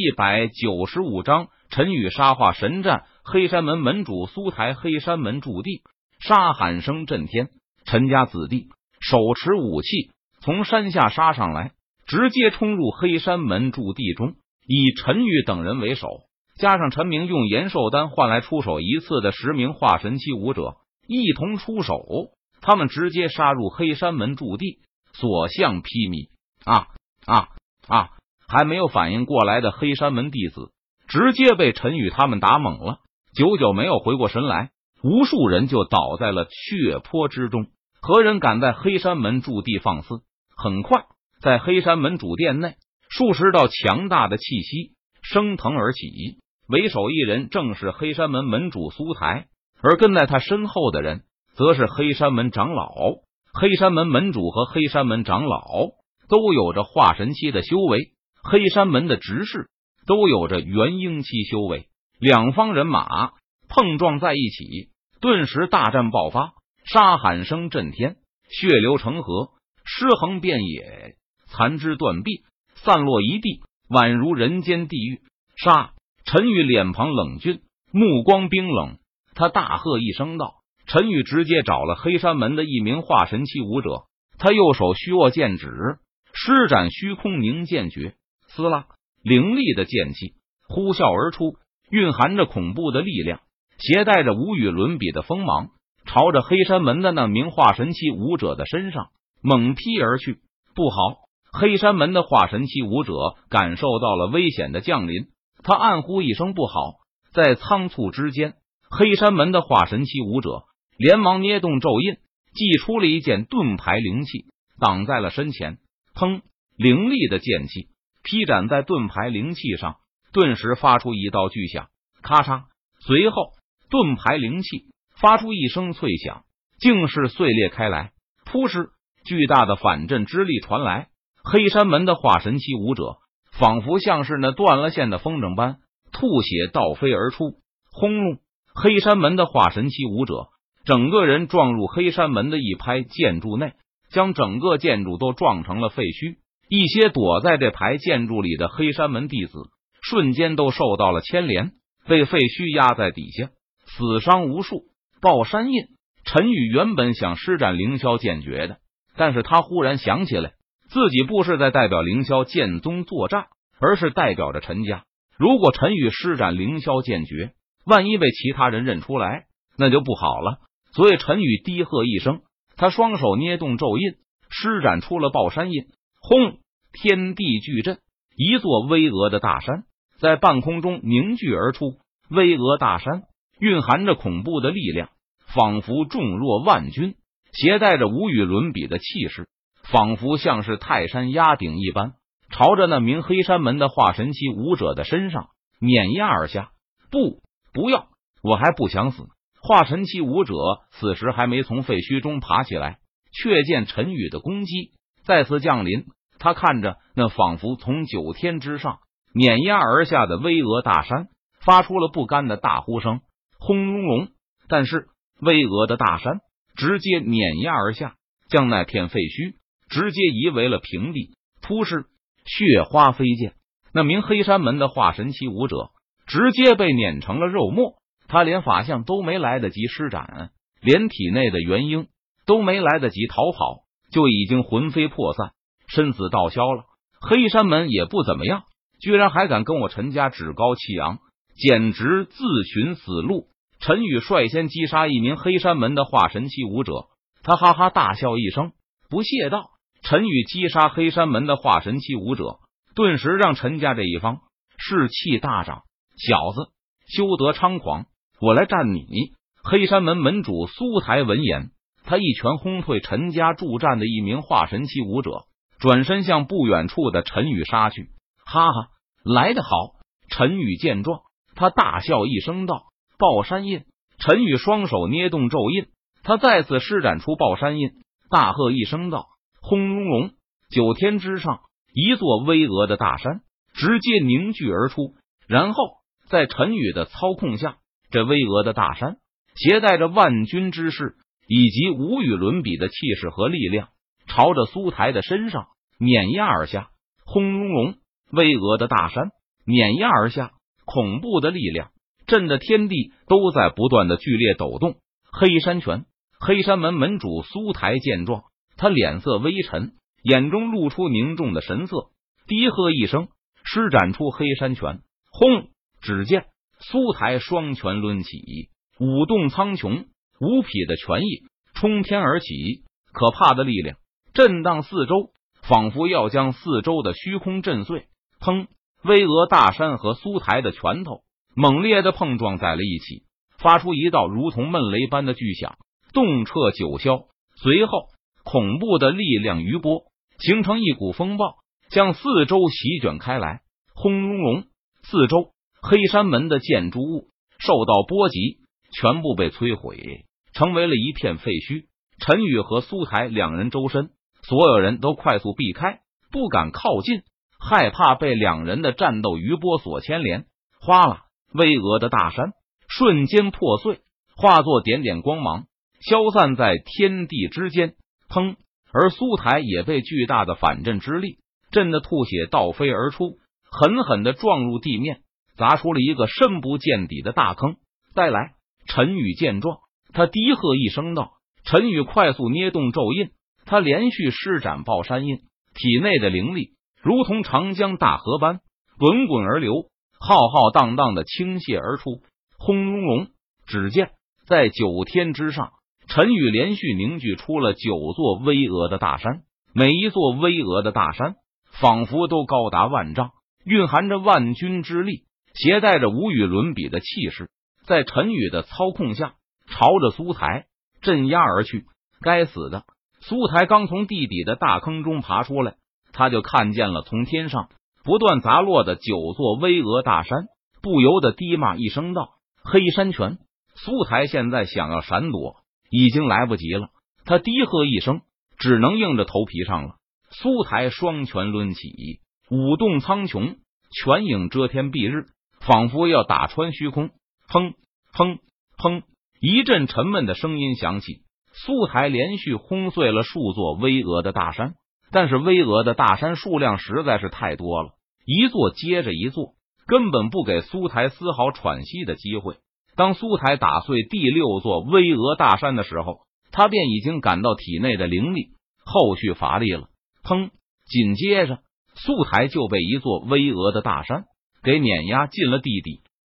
一百九十五章，陈宇杀化神战。黑山门门主苏台，黑山门驻地，杀喊声震天。陈家子弟手持武器，从山下杀上来，直接冲入黑山门驻地中。以陈宇等人为首，加上陈明用延寿丹换来出手一次的十名化神期武者，一同出手。他们直接杀入黑山门驻地，所向披靡。啊啊啊！还没有反应过来的黑山门弟子，直接被陈宇他们打懵了，久久没有回过神来。无数人就倒在了血泊之中。何人敢在黑山门驻地放肆？很快，在黑山门主殿内，数十道强大的气息升腾而起。为首一人正是黑山门门主苏台，而跟在他身后的人，则是黑山门长老。黑山门门主和黑山门长老都有着化神期的修为，黑山门的执事都有着元婴期修为。两方人马碰撞在一起，顿时大战爆发。杀喊声震天，血流成河，尸横遍野，残肢断臂散落一地，宛如人间地狱。杀！陈宇脸庞冷峻，目光冰冷，他大喝一声道：“陈宇，直接找了黑山门的一名化神期武者。”他右手虚握剑指，施展虚空凝剑诀，撕拉，凌厉的剑气呼啸而出，蕴含着恐怖的力量，携带着无与伦比的锋芒。朝着黑山门的那名化神期武者的身上猛劈而去，不好！黑山门的化神期武者感受到了危险的降临，他暗呼一声不好。在仓促之间，黑山门的化神期武者连忙捏动咒印，祭出了一件盾牌灵器，挡在了身前。砰！凌厉的剑气劈斩在盾牌灵气上，顿时发出一道巨响，咔嚓！随后，盾牌灵气。发出一声脆响，竟是碎裂开来。扑哧，巨大的反震之力传来，黑山门的化神期武者仿佛像是那断了线的风筝般，吐血倒飞而出。轰隆！黑山门的化神期武者整个人撞入黑山门的一排建筑内，将整个建筑都撞成了废墟。一些躲在这排建筑里的黑山门弟子瞬间都受到了牵连，被废墟压在底下，死伤无数。爆山印，陈宇原本想施展凌霄剑诀的，但是他忽然想起来，自己不是在代表凌霄剑宗作战，而是代表着陈家。如果陈宇施展凌霄剑诀，万一被其他人认出来，那就不好了。所以陈宇低喝一声，他双手捏动咒印，施展出了爆山印。轰！天地巨震，一座巍峨的大山在半空中凝聚而出。巍峨大山。蕴含着恐怖的力量，仿佛重若万钧，携带着无与伦比的气势，仿佛像是泰山压顶一般，朝着那名黑山门的化神期武者的身上碾压而下。不，不要！我还不想死！化神期武者此时还没从废墟中爬起来，却见陈宇的攻击再次降临。他看着那仿佛从九天之上碾压而下的巍峨大山，发出了不甘的大呼声。轰隆隆！但是巍峨的大山直接碾压而下，将那片废墟直接夷为了平地。突施血花飞溅，那名黑山门的化神期武者直接被碾成了肉末。他连法相都没来得及施展，连体内的元婴都没来得及逃跑，就已经魂飞魄散，身死道消了。黑山门也不怎么样，居然还敢跟我陈家趾高气扬，简直自寻死路。陈宇率先击杀一名黑山门的化神期武者，他哈哈大笑一声，不屑道：“陈宇击杀黑山门的化神期武者，顿时让陈家这一方士气大涨。小子，休得猖狂，我来战你！”黑山门门主苏台闻言，他一拳轰退陈家助战的一名化神期武者，转身向不远处的陈宇杀去。哈哈，来得好！陈宇见状，他大笑一声道。爆山印，陈宇双手捏动咒印，他再次施展出爆山印，大喝一声道：“轰隆隆！”九天之上，一座巍峨的大山直接凝聚而出，然后在陈宇的操控下，这巍峨的大山携带着万钧之势以及无与伦比的气势和力量，朝着苏台的身上碾压而下。轰隆隆！巍峨的大山碾压而下，恐怖的力量震得天地都在不断的剧烈抖动。黑山拳，黑山门门主苏台见状，他脸色微沉，眼中露出凝重的神色，低喝一声，施展出黑山拳。轰！只见苏台双拳抡起，舞动苍穹，无匹的拳意冲天而起，可怕的力量震荡四周，仿佛要将四周的虚空震碎。砰！巍峨大山和苏台的拳头猛烈的碰撞在了一起，发出一道如同闷雷般的巨响，动彻九霄。随后，恐怖的力量余波形成一股风暴，向四周席卷开来。轰隆隆，四周黑山门的建筑物受到波及，全部被摧毁，成为了一片废墟。陈宇和苏台两人周身，所有人都快速避开，不敢靠近。害怕被两人的战斗余波所牵连，哗啦！巍峨的大山瞬间破碎，化作点点光芒，消散在天地之间。砰！而苏台也被巨大的反震之力震得吐血倒飞而出，狠狠的撞入地面，砸出了一个深不见底的大坑。再来！陈宇见状，他低喝一声道：“陈宇，快速捏动咒印！”他连续施展爆山印，体内的灵力。如同长江大河般滚滚而流，浩浩荡荡的倾泻而出。轰隆隆！只见在九天之上，陈宇连续凝聚出了九座巍峨的大山，每一座巍峨的大山仿佛都高达万丈，蕴含着万钧之力，携带着无与伦比的气势，在陈宇的操控下，朝着苏台镇压而去。该死的苏台刚从地底的大坑中爬出来。他就看见了从天上不断砸落的九座巍峨大山，不由得低骂一声道：“黑山拳！”苏台现在想要闪躲已经来不及了，他低喝一声，只能硬着头皮上了。苏台双拳抡起，舞动苍穹，拳影遮天蔽日，仿佛要打穿虚空。砰砰砰！一阵沉闷的声音响起，苏台连续轰碎了数座巍峨的大山。但是巍峨的大山数量实在是太多了，一座接着一座，根本不给苏台丝毫喘息的机会。当苏台打碎第六座巍峨大山的时候，他便已经感到体内的灵力后续乏力了。砰！紧接着，苏台就被一座巍峨的大山给碾压进了地底。